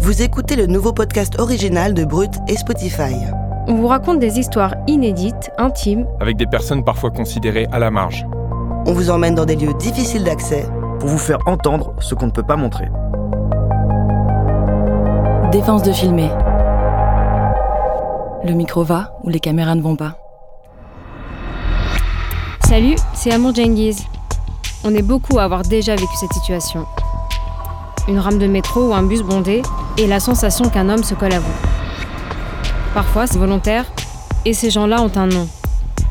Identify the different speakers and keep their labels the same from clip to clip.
Speaker 1: Vous écoutez le nouveau podcast original de Brut et Spotify.
Speaker 2: On vous raconte des histoires inédites, intimes,
Speaker 3: avec des personnes parfois considérées à la marge.
Speaker 1: On vous emmène dans des lieux difficiles d'accès
Speaker 4: pour vous faire entendre ce qu'on ne peut pas montrer.
Speaker 5: Défense de filmer. Le micro va ou les caméras ne vont pas.
Speaker 2: Salut, c'est Amour Djengiz. On est beaucoup à avoir déjà vécu cette situation. Une rame de métro ou un bus bondé et la sensation qu'un homme se colle à vous. Parfois, c'est volontaire, et ces gens-là ont un nom.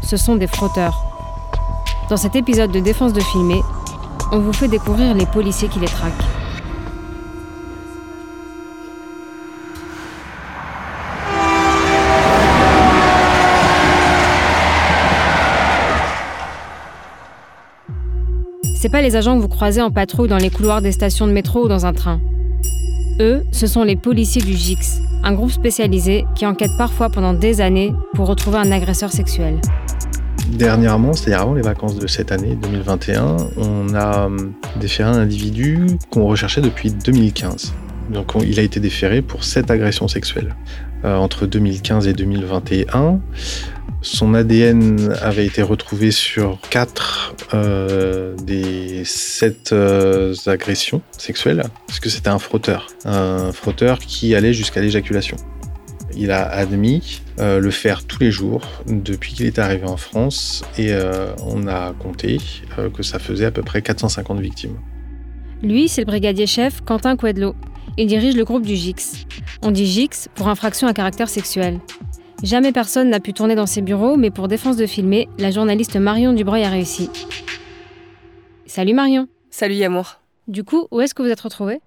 Speaker 2: Ce sont des frotteurs. Dans cet épisode de Défense de filmer, on vous fait découvrir les policiers qui les traquent. C'est pas les agents que vous croisez en patrouille dans les couloirs des stations de métro ou dans un train. Eux, ce sont les policiers du GIX, un groupe spécialisé qui enquête parfois pendant des années pour retrouver un agresseur sexuel.
Speaker 6: Dernièrement, c'est-à-dire avant les vacances de cette année 2021, on a hum, déféré un individu qu'on recherchait depuis 2015. Donc il a été déféré pour sept agressions sexuelles. Euh, entre 2015 et 2021, son ADN avait été retrouvé sur quatre euh, des sept euh, agressions sexuelles, parce que c'était un frotteur, un frotteur qui allait jusqu'à l'éjaculation. Il a admis le faire tous les jours depuis qu'il est arrivé en France et on a compté que ça faisait à peu près 450 victimes.
Speaker 2: Lui, c'est le brigadier chef Quentin Quedlo. Il dirige le groupe du GIX. On dit GIX pour infraction à caractère sexuel. Jamais personne n'a pu tourner dans ses bureaux, mais pour défense de filmer, la journaliste Marion Dubreuil a réussi. Salut Marion.
Speaker 7: Salut Yamour.
Speaker 2: Du coup, où est-ce que vous êtes retrouvée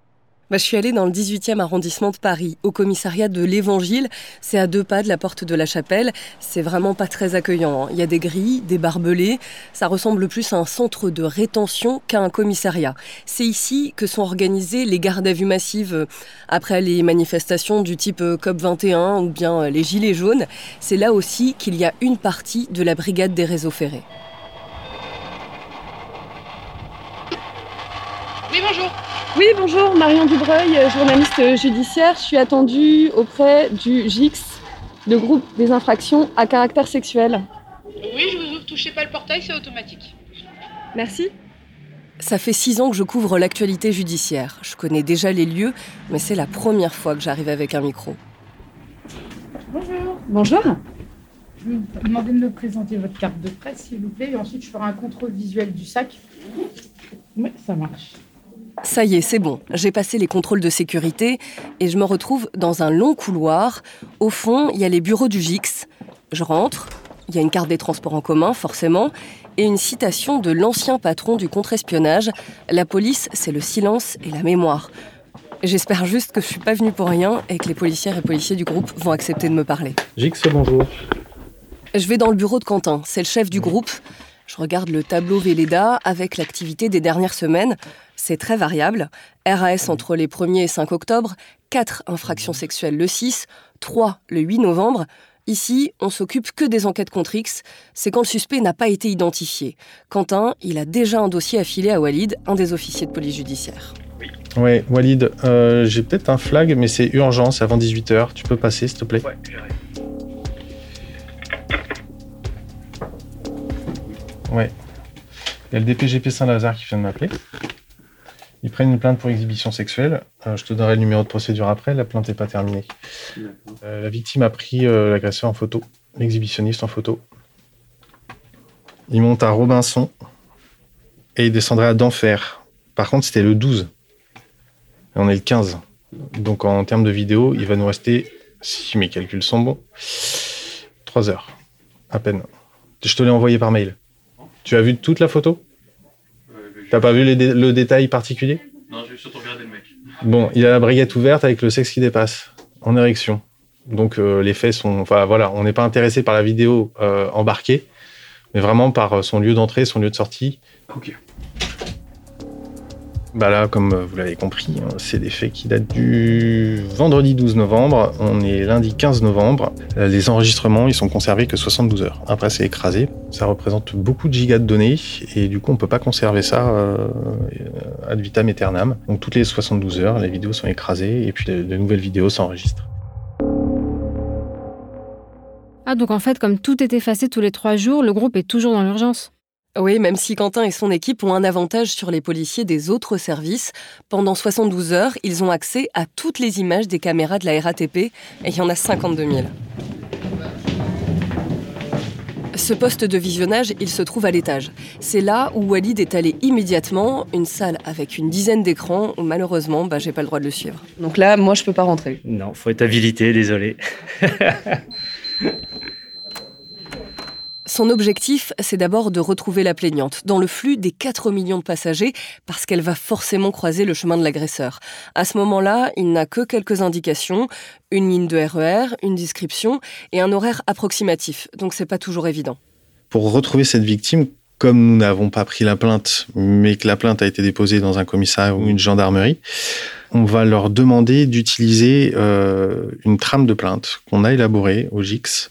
Speaker 7: bah, je suis allée dans le 18e arrondissement de Paris, au commissariat de l'Évangile. C'est à deux pas de la porte de la chapelle. C'est vraiment pas très accueillant. Hein. Il y a des grilles, des barbelés. Ça ressemble plus à un centre de rétention qu'à un commissariat. C'est ici que sont organisées les gardes à vue massives euh, après les manifestations du type euh, COP21 ou bien euh, les Gilets jaunes. C'est là aussi qu'il y a une partie de la brigade des réseaux ferrés.
Speaker 8: Oui, bonjour.
Speaker 9: Oui, bonjour, Marion Dubreuil, journaliste judiciaire. Je suis attendue auprès du GIX, le groupe des infractions à caractère sexuel.
Speaker 8: Oui, je vous ouvre, touchez pas le portail, c'est automatique.
Speaker 9: Merci.
Speaker 7: Ça fait six ans que je couvre l'actualité judiciaire. Je connais déjà les lieux, mais c'est la première fois que j'arrive avec un micro.
Speaker 9: Bonjour. Bonjour. Je vais vous demander de me présenter votre carte de presse, s'il vous plaît, et ensuite je ferai un contrôle visuel du sac. Oui, ça marche.
Speaker 7: Ça y est, c'est bon. J'ai passé les contrôles de sécurité et je me retrouve dans un long couloir. Au fond, il y a les bureaux du GIX. Je rentre, il y a une carte des transports en commun, forcément, et une citation de l'ancien patron du contre-espionnage. La police, c'est le silence et la mémoire. J'espère juste que je suis pas venue pour rien et que les policières et policiers du groupe vont accepter de me parler.
Speaker 6: GIX, bonjour.
Speaker 7: Je vais dans le bureau de Quentin, c'est le chef du groupe. Je regarde le tableau Véleda avec l'activité des dernières semaines. C'est très variable. RAS entre les 1er et 5 octobre, 4 infractions sexuelles le 6, 3 le 8 novembre. Ici, on s'occupe que des enquêtes contre X. C'est quand le suspect n'a pas été identifié. Quentin, il a déjà un dossier affilé à Walid, un des officiers de police judiciaire.
Speaker 6: Oui, Walid, euh, j'ai peut-être un flag, mais c'est urgent, c'est avant 18h. Tu peux passer, s'il te plaît?
Speaker 10: Ouais, j'arrive.
Speaker 6: Ouais. Il y a le DPGP Saint-Lazare qui vient de m'appeler. Ils prennent une plainte pour exhibition sexuelle. Euh, je te donnerai le numéro de procédure après. La plainte n'est pas terminée. Euh, la victime a pris euh, l'agresseur en photo, l'exhibitionniste en photo. Il monte à Robinson et il descendrait à d'Enfer. Par contre, c'était le 12. Et on est le 15. Donc en termes de vidéo, il va nous rester, si mes calculs sont bons, 3 heures. À peine. Je te l'ai envoyé par mail. Tu as vu toute la photo? T'as pas vu dé- le détail particulier?
Speaker 10: Non, j'ai surtout regardé le mec.
Speaker 6: Bon, il a la briguette ouverte avec le sexe qui dépasse, en érection. Donc les faits sont, enfin voilà, on n'est pas intéressé par la vidéo embarquée, mais vraiment par son lieu d'entrée, son lieu de sortie.
Speaker 4: Ok.
Speaker 6: Bah là, comme vous l'avez compris, hein, c'est des faits qui datent du vendredi 12 novembre. On est lundi 15 novembre. Euh, les enregistrements, ils sont conservés que 72 heures. Après, c'est écrasé. Ça représente beaucoup de gigas de données et du coup, on peut pas conserver ça euh, ad vitam aeternam. Donc toutes les 72 heures, les vidéos sont écrasées et puis de nouvelles vidéos s'enregistrent.
Speaker 2: Ah, donc en fait, comme tout est effacé tous les trois jours, le groupe est toujours dans l'urgence.
Speaker 7: Oui, même si Quentin et son équipe ont un avantage sur les policiers des autres services, pendant 72 heures, ils ont accès à toutes les images des caméras de la RATP, et il y en a 52 000. Ce poste de visionnage, il se trouve à l'étage. C'est là où Walid est allé immédiatement, une salle avec une dizaine d'écrans où malheureusement, bah, j'ai pas le droit de le suivre. Donc là, moi, je peux pas rentrer.
Speaker 4: Non, faut être habilité, désolé.
Speaker 7: Son objectif, c'est d'abord de retrouver la plaignante dans le flux des 4 millions de passagers parce qu'elle va forcément croiser le chemin de l'agresseur. À ce moment-là, il n'a que quelques indications, une ligne de RER, e une description et un horaire approximatif. Donc c'est pas toujours évident.
Speaker 6: Pour retrouver cette victime, comme nous n'avons pas pris la plainte, mais que la plainte a été déposée dans un commissariat ou une gendarmerie, on va leur demander d'utiliser euh, une trame de plainte qu'on a élaborée au GIX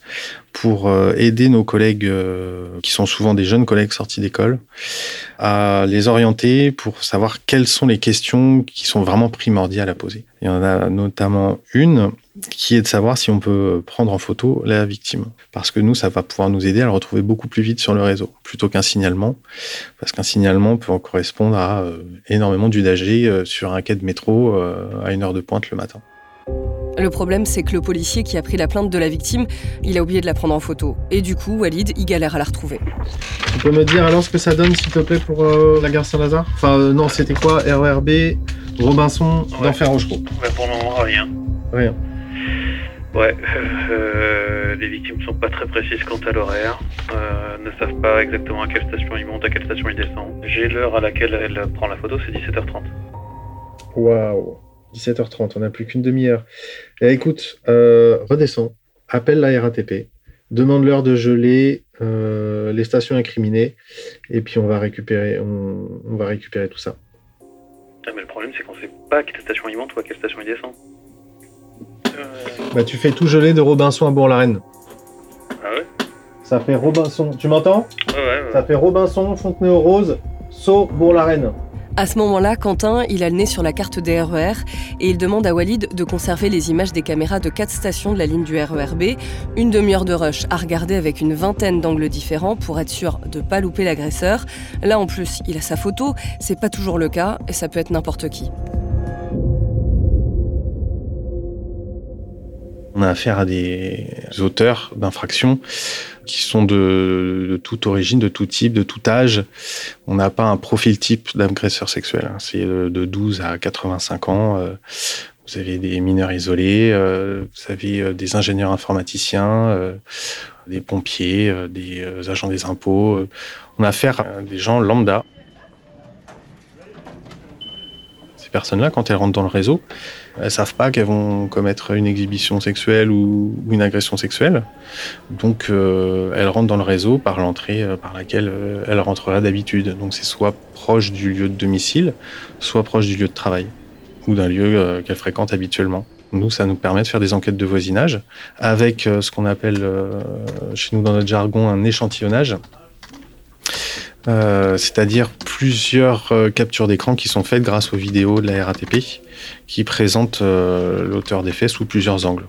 Speaker 6: pour euh, aider nos collègues, euh, qui sont souvent des jeunes collègues sortis d'école, à les orienter pour savoir quelles sont les questions qui sont vraiment primordiales à poser. Il y en a notamment une qui est de savoir si on peut prendre en photo la victime. Parce que nous, ça va pouvoir nous aider à le retrouver beaucoup plus vite sur le réseau, plutôt qu'un signalement. Parce qu'un signalement peut correspondre à énormément d'usagers sur un quai de métro à une heure de pointe le matin.
Speaker 7: Le problème, c'est que le policier qui a pris la plainte de la victime, il a oublié de la prendre en photo. Et du coup, Walid, il galère à la retrouver.
Speaker 6: Tu peux me dire alors ce que ça donne, s'il te plaît, pour euh, la gare Saint-Lazare? Enfin, euh, non, c'était quoi? RERB, Robinson, ouais. d'Enfer Rochereau
Speaker 10: ouais, Pour le moment, rien.
Speaker 6: Rien.
Speaker 10: Ouais, euh, les victimes sont pas très précises quant à l'horaire, euh, ne savent pas exactement à quelle station ils montent, à quelle station ils descendent. J'ai l'heure à laquelle elle prend la photo, c'est 17h30.
Speaker 6: Waouh 17h30, on n'a plus qu'une demi-heure. Eh, écoute, euh, redescends, appelle la RATP, demande l'heure de geler les stations incriminées, et puis on va récupérer, on, on va récupérer tout ça.
Speaker 10: Ah, mais le problème, c'est qu'on sait pas à quelle station il monte ou à quelle station il descend.
Speaker 6: Bah, tu fais tout geler de Robinson à Bourg-la-Reine.
Speaker 10: Ah ouais?
Speaker 6: Ça fait Robinson, tu m'entends?
Speaker 10: Ouais, ouais, ouais.
Speaker 6: Ça fait Robinson, Fontenay-aux-Roses, Sceaux, Bourg-la-Reine.
Speaker 7: À ce moment-là, Quentin, il a le nez sur la carte des RER et il demande à Walid de conserver les images des caméras de quatre stations de la ligne du RERB, une demi-heure de rush à regarder avec une vingtaine d'angles différents pour être sûr de ne pas louper l'agresseur. Là en plus, il a sa photo, c'est pas toujours le cas et ça peut être n'importe qui.
Speaker 6: On a affaire à des auteurs d'infractions qui sont de, toute origine, de tout type, de tout âge. On n'a pas un profil type d'agresseur sexuel. Hein. C'est de 12 à 85 ans. Euh, vous avez des mineurs isolés, euh, vous avez des ingénieurs informaticiens, des pompiers, des agents des impôts. On a affaire à des gens lambda. Ces personnes-là, quand elles rentrent dans le réseau, elles savent pas qu'elles vont commettre une exhibition sexuelle ou, une agression sexuelle. Donc euh, elles rentrent dans le réseau par l'entrée euh, par laquelle euh, elles rentreraient d'habitude. Donc c'est soit proche du lieu de domicile, soit proche du lieu de travail ou d'un lieu euh, qu'elles fréquentent habituellement. Nous, ça nous permet de faire des enquêtes de voisinage avec ce qu'on appelle chez nous dans notre jargon un échantillonnage. Euh, c'est-à-dire plusieurs euh, captures d'écran qui sont faites grâce aux vidéos de la RATP qui présentent euh, l'auteur des faits sous plusieurs angles.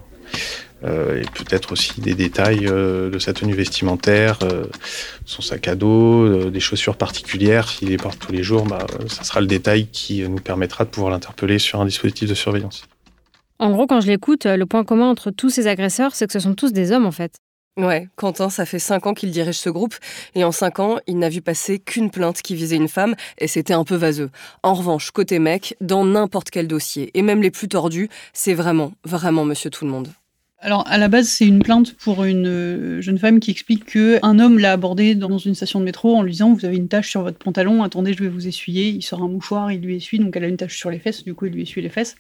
Speaker 6: Et peut-être aussi des détails de sa tenue vestimentaire, son sac à dos, des chaussures particulières. S'il les porte tous les jours, bah, ça sera le détail qui nous permettra de pouvoir l'interpeller sur un dispositif de surveillance.
Speaker 2: En gros, quand je l'écoute, le point commun entre tous ces agresseurs, c'est que ce sont tous des hommes en fait.
Speaker 7: Ouais, Quentin, ça fait cinq ans qu'il dirige ce groupe, et en cinq ans, il n'a vu passer qu'une plainte qui visait une femme, et c'était un peu vaseux. En revanche, côté mec, dans n'importe quel dossier, et même les plus tordus, c'est vraiment, vraiment monsieur tout le monde.
Speaker 11: Alors, à la base, c'est une plainte pour une jeune femme qui explique qu'un homme l'a abordée dans une station de métro en lui disant Vous avez une tache sur votre pantalon, attendez, je vais vous essuyer. Il sort un mouchoir, il lui essuie, donc elle a une tache sur les fesses, du coup, il lui essuie les fesses.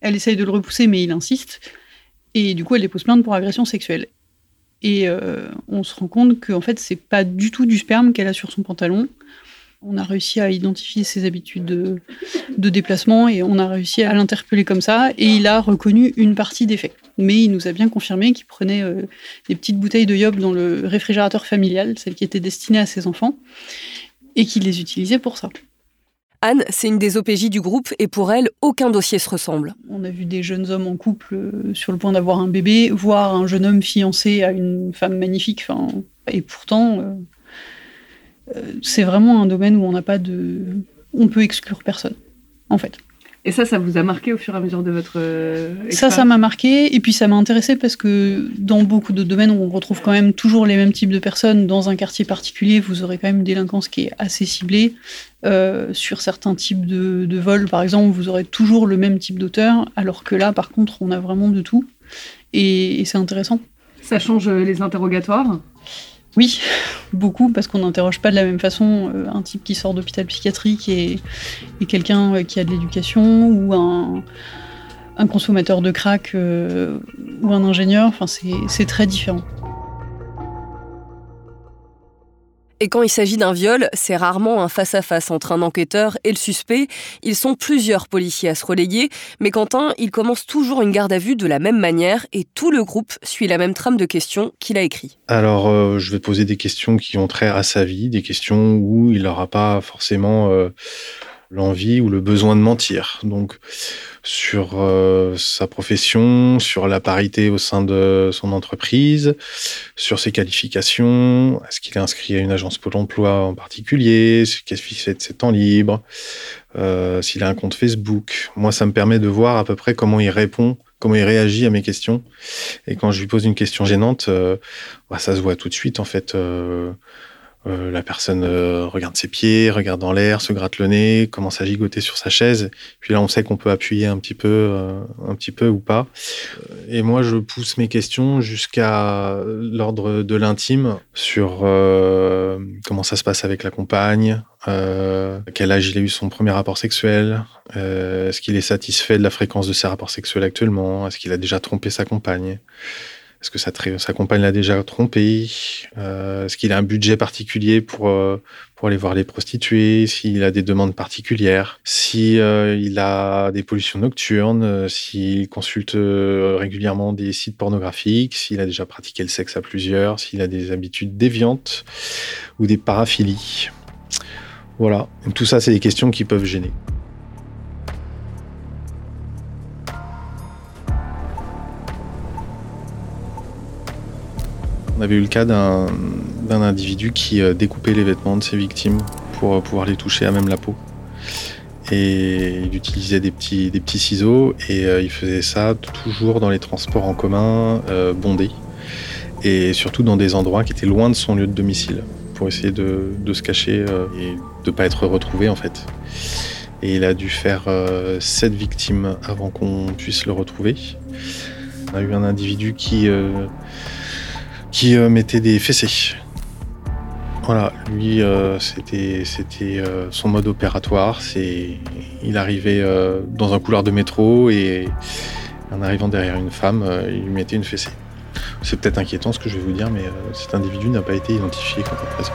Speaker 11: Elle essaye de le repousser, mais il insiste. Et du coup, elle dépose plainte pour agression sexuelle. Et euh, on se rend compte qu'en fait, c'est pas du tout du sperme qu'elle a sur son pantalon. On a réussi à identifier ses habitudes de, déplacement et on a réussi à l'interpeller comme ça. Et il a reconnu une partie des faits. Mais il nous a bien confirmé qu'il prenait euh, des petites bouteilles de yob dans le réfrigérateur familial, celles qui étaient destinées à ses enfants, et qu'il les utilisait pour ça.
Speaker 7: Anne, c'est une des OPJ du groupe et pour elle, aucun dossier se ressemble.
Speaker 11: On a vu des jeunes hommes en couple euh, sur le point d'avoir un bébé, voire un jeune homme fiancé à une femme magnifique. Et pourtant, euh, euh, c'est vraiment un domaine où on n'a pas de. On peut exclure personne, en fait.
Speaker 12: Et ça, ça vous a marqué au fur et à mesure de votre euh,
Speaker 11: Ça, ça m'a marqué. Et puis, ça m'a intéressé parce que dans beaucoup de domaines où on retrouve quand même toujours les mêmes types de personnes, dans un quartier particulier, vous aurez quand même une délinquance qui est assez ciblée. Euh, sur certains types de, de vols, par exemple, vous aurez toujours le même type d'auteur, alors que là, par contre, on a vraiment de tout. Et, et c'est intéressant.
Speaker 12: Ça change les interrogatoires?
Speaker 11: Oui, beaucoup, parce qu'on n'interroge pas de la même façon euh, un type qui sort d'hôpital psychiatrique et, quelqu'un qui a de l'éducation ou un, un, consommateur de crack euh, ou un ingénieur. Enfin, c'est très différent.
Speaker 7: Et quand il s'agit d'un viol, c'est rarement un face-à-face entre un enquêteur et le suspect. Ils sont plusieurs policiers à se relayer, mais Quentin, il commence toujours une garde à vue de la même manière et tout le groupe suit la même trame de questions qu'il a écrit.
Speaker 6: Alors, euh, je vais poser des questions qui ont trait à sa vie, des questions où il n'aura pas forcément euh, l'envie ou le besoin de mentir. Donc, sur euh, sa profession, sur la parité au sein de son entreprise, sur ses qualifications, est-ce qu'il est inscrit à une agence Pôle emploi en particulier, qu'est-ce qu'il fait de ses temps libres, euh, s'il a un compte Facebook. Moi, ça me permet de voir à peu près comment il répond, comment il réagit à mes questions. Et quand je lui pose une question gênante, euh, bah, ça se voit tout de suite en fait. Euh, euh, la personne euh, regarde ses pieds, regarde dans l'air, se gratte le nez, commence à gigoter sur sa chaise. Puis là, on sait qu'on peut appuyer un petit peu, euh, un petit peu ou pas. Et moi, je pousse mes questions jusqu'à l'ordre de l'intime sur euh, comment ça se passe avec la compagne, quel âge il a eu son premier rapport sexuel, est-ce qu'il est satisfait de la fréquence de ses rapports sexuels actuellement, est-ce qu'il a déjà trompé sa compagne. Est-ce que sa, compagne l'a déjà trompé euh, Est-ce qu'il a un budget particulier pour, euh, pour aller voir les prostituées? S'il a des demandes particulières? Si euh, a des pollutions nocturnes? S'il consulte régulièrement des sites pornographiques? S'il a déjà pratiqué le sexe à plusieurs? S'il a des habitudes déviantes Ou des paraphilies? Voilà. Tout ça, c'est des questions qui peuvent gêner. On avait eu le cas d'un individu qui euh, découpait les vêtements de ses victimes pour euh, pouvoir les toucher à même la peau. Et il utilisait des petits, ciseaux et euh, il faisait ça toujours dans les transports en commun bondés et surtout dans des endroits qui étaient loin de son lieu de domicile pour essayer de, se cacher et de ne pas être retrouvé en fait. Et il a dû faire sept victimes avant qu'on puisse le retrouver. On a eu un individu qui qui euh, mettait des fessées. Voilà, lui, euh, c'était euh, son mode opératoire. Il arrivait dans un couloir de métro et en arrivant derrière une femme, il lui mettait une fessée. C'est peut-être inquiétant ce que je vais vous dire, mais cet individu n'a pas été identifié comme présent.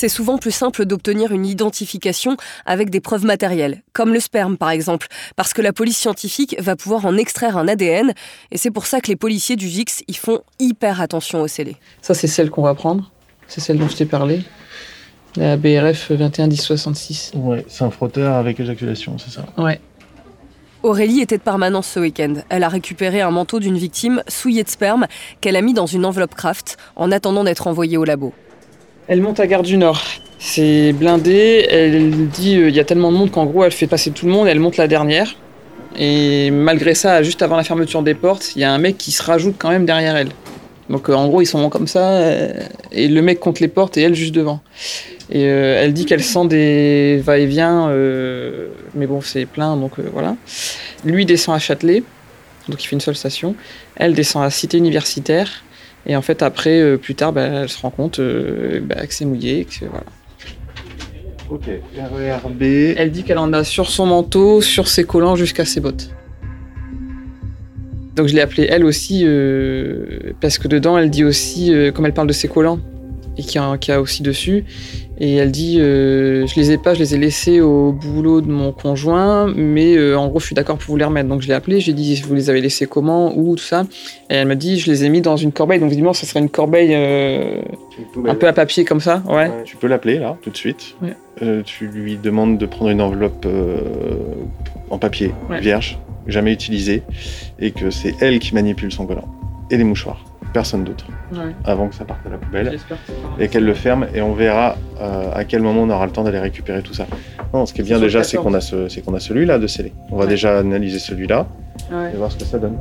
Speaker 7: C'est souvent plus simple d'obtenir une identification avec des preuves matérielles, comme le sperme par exemple, parce que la police scientifique va pouvoir en extraire un ADN, et c'est pour ça que les policiers du VIX y font hyper attention au scellé.
Speaker 13: Ça, c'est celle qu'on va prendre, c'est celle dont je t'ai parlé, la BRF 211066.
Speaker 6: Ouais, c'est un frotteur avec éjaculation, c'est ça
Speaker 13: Ouais.
Speaker 7: Aurélie était de permanence ce week-end. Elle a récupéré un manteau d'une victime souillé de sperme qu'elle a mis dans une enveloppe craft en attendant d'être envoyée au labo.
Speaker 13: Elle monte à Gare du Nord. C'est blindé. Elle dit il euh, y a tellement de monde qu'en gros, elle fait passer tout le monde. Elle monte la dernière. Et malgré ça, juste avant la fermeture des portes, il y a un mec qui se rajoute quand même derrière elle. Donc euh, en gros, ils sont comme ça. euh, et le mec compte les portes et elle juste devant. Et elle dit qu'elle sent des va-et-vient. mais bon, c'est plein, donc voilà. Lui descend à Châtelet. Donc il fait une seule station. Elle descend à Cité Universitaire. Et en fait, après, euh, plus tard, bah, elle se rend compte euh, bah, que c'est mouillé. Que, voilà.
Speaker 6: Ok, RERB.
Speaker 13: Elle dit qu'elle en a sur son manteau, sur ses collants jusqu'à ses bottes. Donc je l'ai appelée elle aussi, euh, parce que dedans elle dit aussi, comme elle parle de ses collants, et qu'il y, a- qu'il y a aussi dessus, et elle dit euh, Je les ai pas, je les ai laissés au boulot de mon conjoint, mais euh, en gros je suis d'accord pour vous les remettre. Donc je l'ai appelée, j'ai dit Vous les avez laissés comment, où, tout ça. Et elle m'a dit Je les ai mis dans une corbeille, donc évidemment ça serait une corbeille euh, un peu à papier comme ça, ouais.
Speaker 6: Tu peux l'appeler là, tout de suite.
Speaker 13: Ouais.
Speaker 6: Tu lui demandes de prendre une enveloppe en papier,
Speaker 13: Ouais.
Speaker 6: vierge, jamais utilisée, et que c'est elle qui manipule son collant. Et les mouchoirs, personne d'autre,
Speaker 13: Ouais.
Speaker 6: avant que ça parte à la poubelle. Et qu'elle le ferme, et on verra euh, à quel moment on aura le temps d'aller récupérer tout ça. Non, ce qui est bien déjà, c'est
Speaker 13: 14.
Speaker 6: qu'on a, ce, c'est qu'on a celui-là de scellé. On va
Speaker 13: Ouais.
Speaker 6: déjà analyser celui-là
Speaker 13: Ouais.
Speaker 6: et voir ce que ça donne.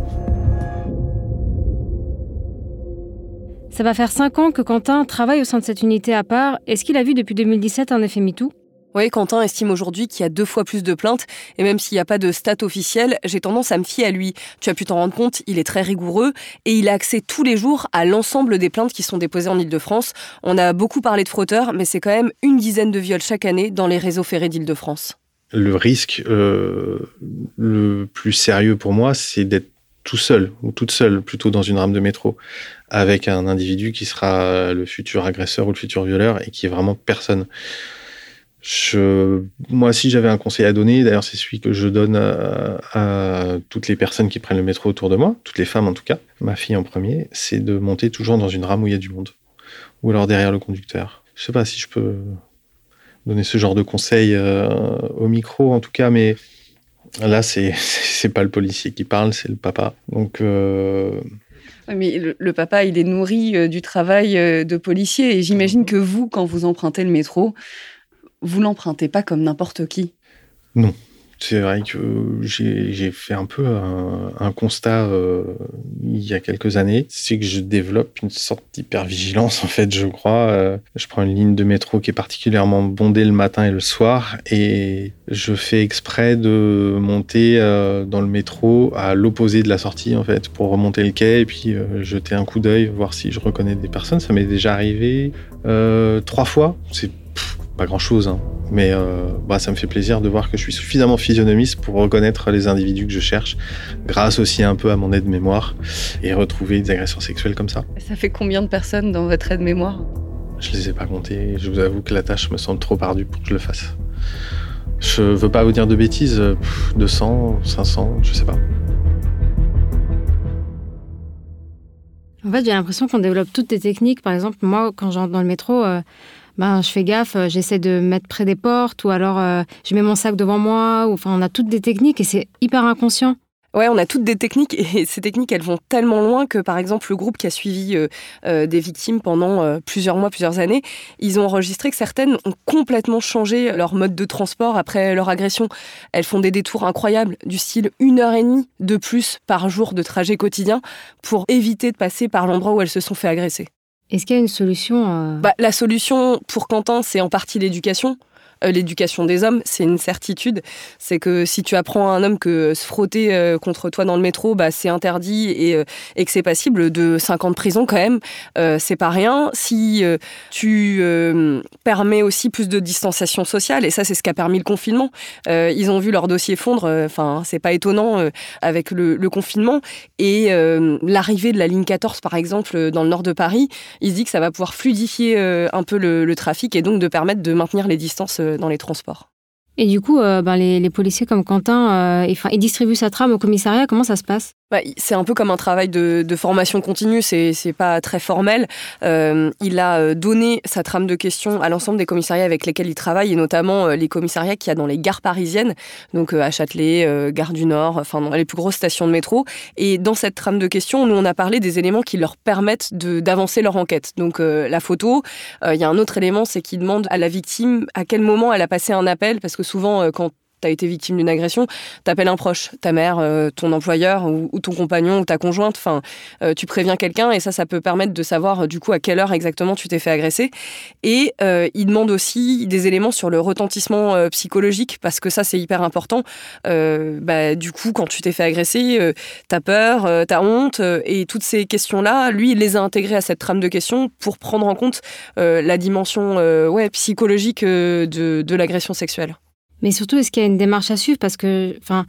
Speaker 2: Ça va faire 5 ans que Quentin travaille au sein de cette unité à part. Est-ce qu'il a vu depuis 2017 un effet MeToo?
Speaker 7: Oui, Quentin estime aujourd'hui qu'il y a deux fois plus de plaintes, et même s'il n'y a pas de stats officielles, j'ai tendance à me fier à lui. Tu as pu t'en rendre compte, il est très rigoureux, et il a accès tous les jours à l'ensemble des plaintes qui sont déposées en Ile-de-France. On a beaucoup parlé de frotteurs, mais c'est quand même une dizaine de viols chaque année dans les réseaux ferrés d'Île-de-France.
Speaker 6: Le risque euh, le plus sérieux pour moi, c'est d'être tout seul ou toute seule, plutôt dans une rame de métro, avec un individu qui sera le futur agresseur ou le futur violeur et qui est vraiment personne. Je, moi, si j'avais un conseil à donner, d'ailleurs, c'est celui que je donne à, à toutes les personnes qui prennent le métro autour de moi, toutes les femmes en tout cas, ma fille en premier, c'est de monter toujours dans une rame où il y a du monde, ou alors derrière le conducteur. Je sais pas si je peux donner ce genre de conseils euh, au micro en tout cas, mais là c'est c'est pas le policier qui parle, c'est le papa. Donc euh,
Speaker 12: Mais le, le papa, il est nourri euh, du travail euh, de policier. Et j'imagine que vous, quand vous empruntez le métro, vous l'empruntez pas comme n'importe qui?
Speaker 6: non. C'est vrai que j'ai fait un peu un, constat euh, il y a quelques années, c'est que je développe une sorte d'hypervigilance en fait, je crois. Euh, je prends une ligne de métro qui est particulièrement bondée le matin et le soir, et je fais exprès de monter euh, dans le métro à l'opposé de la sortie en fait, pour remonter le quai et puis jeter un coup d'œil, voir si je reconnais des personnes. Ça m'est déjà arrivé trois fois. C'est pas grand chose, hein. mais euh, bah, ça me fait plaisir de voir que je suis suffisamment physionomiste pour reconnaître les individus que je cherche, grâce aussi un peu à mon aide-mémoire et retrouver des agresseurs sexuels comme ça.
Speaker 12: Ça fait combien de personnes dans votre aide-mémoire?
Speaker 6: Je les ai pas comptés. Je vous avoue que la tâche me semble trop ardue pour que je le fasse. Je veux pas vous dire de bêtises. euh, pff, 200, 500, je sais pas.
Speaker 2: En fait, j'ai l'impression qu'on développe toutes des techniques. Par exemple, moi, quand j'entre dans le métro, euh, ben, je fais gaffe, euh, j'essaie de me mettre près des portes ou alors euh, je mets mon sac devant moi. Ou, enfin, on a toutes des techniques et c'est hyper inconscient.
Speaker 7: Ouais, on a toutes des techniques et ces techniques, elles vont tellement loin que, par exemple, le groupe qui a suivi euh, des victimes pendant plusieurs mois, plusieurs années, ils ont enregistré que certaines ont complètement changé leur mode de transport après leur agression. Elles font des détours incroyables, du style une heure et demie de plus par jour de trajet quotidien pour éviter de passer par l'endroit où elles se sont fait agresser.
Speaker 2: Est-ce qu'il y a une solution euh,
Speaker 7: Bah, la solution pour Quentin, c'est en partie l'éducation. Euh, l'éducation des hommes, c'est une certitude. C'est que si tu apprends à un homme que se frotter euh, contre toi dans le métro, bah, c'est interdit et, euh, et que c'est passible de 5 ans de prison quand même, euh, c'est pas rien. Si tu permets aussi plus de distanciation sociale, et ça c'est ce qu'a permis le confinement, ils ont vu leur dossier fondre, enfin c'est pas étonnant avec le, confinement, et l'arrivée de la ligne 14 par exemple dans le nord de Paris, il se dit que ça va pouvoir fluidifier un peu le, le trafic et donc de permettre de maintenir les distances euh, dans les transports.
Speaker 2: Et du coup, euh, ben, les, policiers comme Quentin, euh, ils, ils distribuent sa trame au commissariat. Comment ça se passe?
Speaker 7: Bah, c'est un peu comme un travail de, de formation continue, c'est pas très formel. Euh, il a euh, donné sa trame de questions à l'ensemble des commissariats avec lesquels il travaille, et notamment euh, les commissariats qu'il y a dans les gares parisiennes, donc euh, à Châtelet, Gare du Nord, enfin dans les plus grosses stations de métro. Et dans cette trame de questions, nous on a parlé des éléments qui leur permettent d'avancer leur enquête. Donc euh, la photo, il y a un autre élément, c'est qu'il demande à la victime à quel moment elle a passé un appel, parce que souvent quand tu as été victime d'une agression, t'appelles un proche, ta mère, euh, ton employeur ou, ton compagnon ou ta conjointe. Enfin, euh, tu préviens quelqu'un et ça, ça peut permettre de savoir du coup à quelle heure exactement tu t'es fait agresser. Et il demande aussi des éléments sur le retentissement psychologique parce que ça, c'est hyper important. bah, du coup, quand tu t'es fait agresser, t'as peur, t'as honte et toutes ces questions-là, lui, il les a intégrées à cette trame de questions pour prendre en compte la dimension psychologique de l'agression sexuelle.
Speaker 2: Mais surtout, est-ce qu'il y a une démarche à suivre? Parce que, enfin,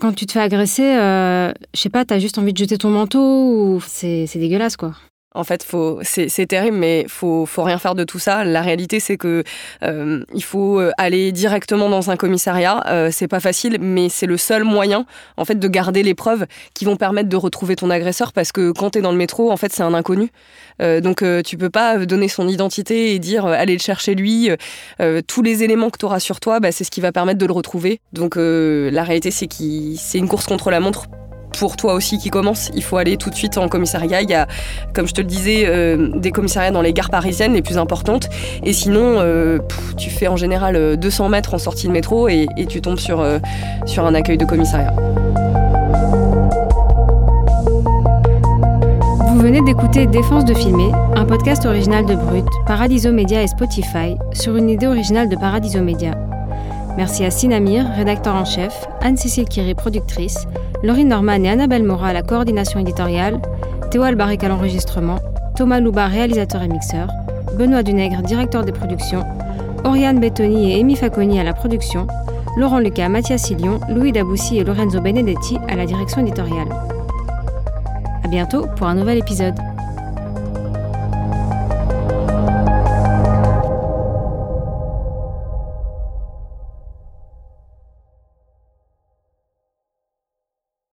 Speaker 2: quand tu te fais agresser, euh, je sais pas, t'as juste envie de jeter ton manteau ou c'est dégueulasse, quoi.
Speaker 7: En fait, faut, c'est, terrible, mais faut, faut rien faire de tout ça. La réalité, c'est que euh, il faut euh, aller directement dans un commissariat. Euh, c'est pas facile, mais c'est le seul moyen, en fait, de garder les preuves qui vont permettre de retrouver ton agresseur. Parce que quand t'es dans le métro, en fait, c'est un inconnu. donc, tu peux pas donner son identité et dire allez le chercher lui. tous les éléments que tu auras sur toi, bah, c'est ce qui va permettre de le retrouver. Donc, la réalité, c'est que c'est une course contre la montre pour toi aussi qui commence, il faut aller tout de suite en commissariat. Il y a, comme je te le disais, euh, des commissariats dans les gares parisiennes les plus importantes. Et sinon, euh, tu fais en général 200 euh, mètres en sortie de métro et, tu tombes sur, sur un accueil de commissariat.
Speaker 2: Vous venez d'écouter Défense de filmer, un podcast original de Brut, Paradiso Media et Spotify, sur une idée originale de Paradiso Media. Merci à Sinamir, rédacteur en chef, Anne-Cécile Kiri, productrice, Laurie Norman et Annabelle Mora à la coordination éditoriale, Théo Albaric à l'enregistrement, Thomas Louba, réalisateur et mixeur, Benoît Dunègre, directeur des productions, Oriane Bettoni et Amy Faconi à la production, Laurent Lucas, Mathias Silion, Louis Daboussi et Lorenzo Benedetti à la direction éditoriale. À bientôt pour un nouvel épisode.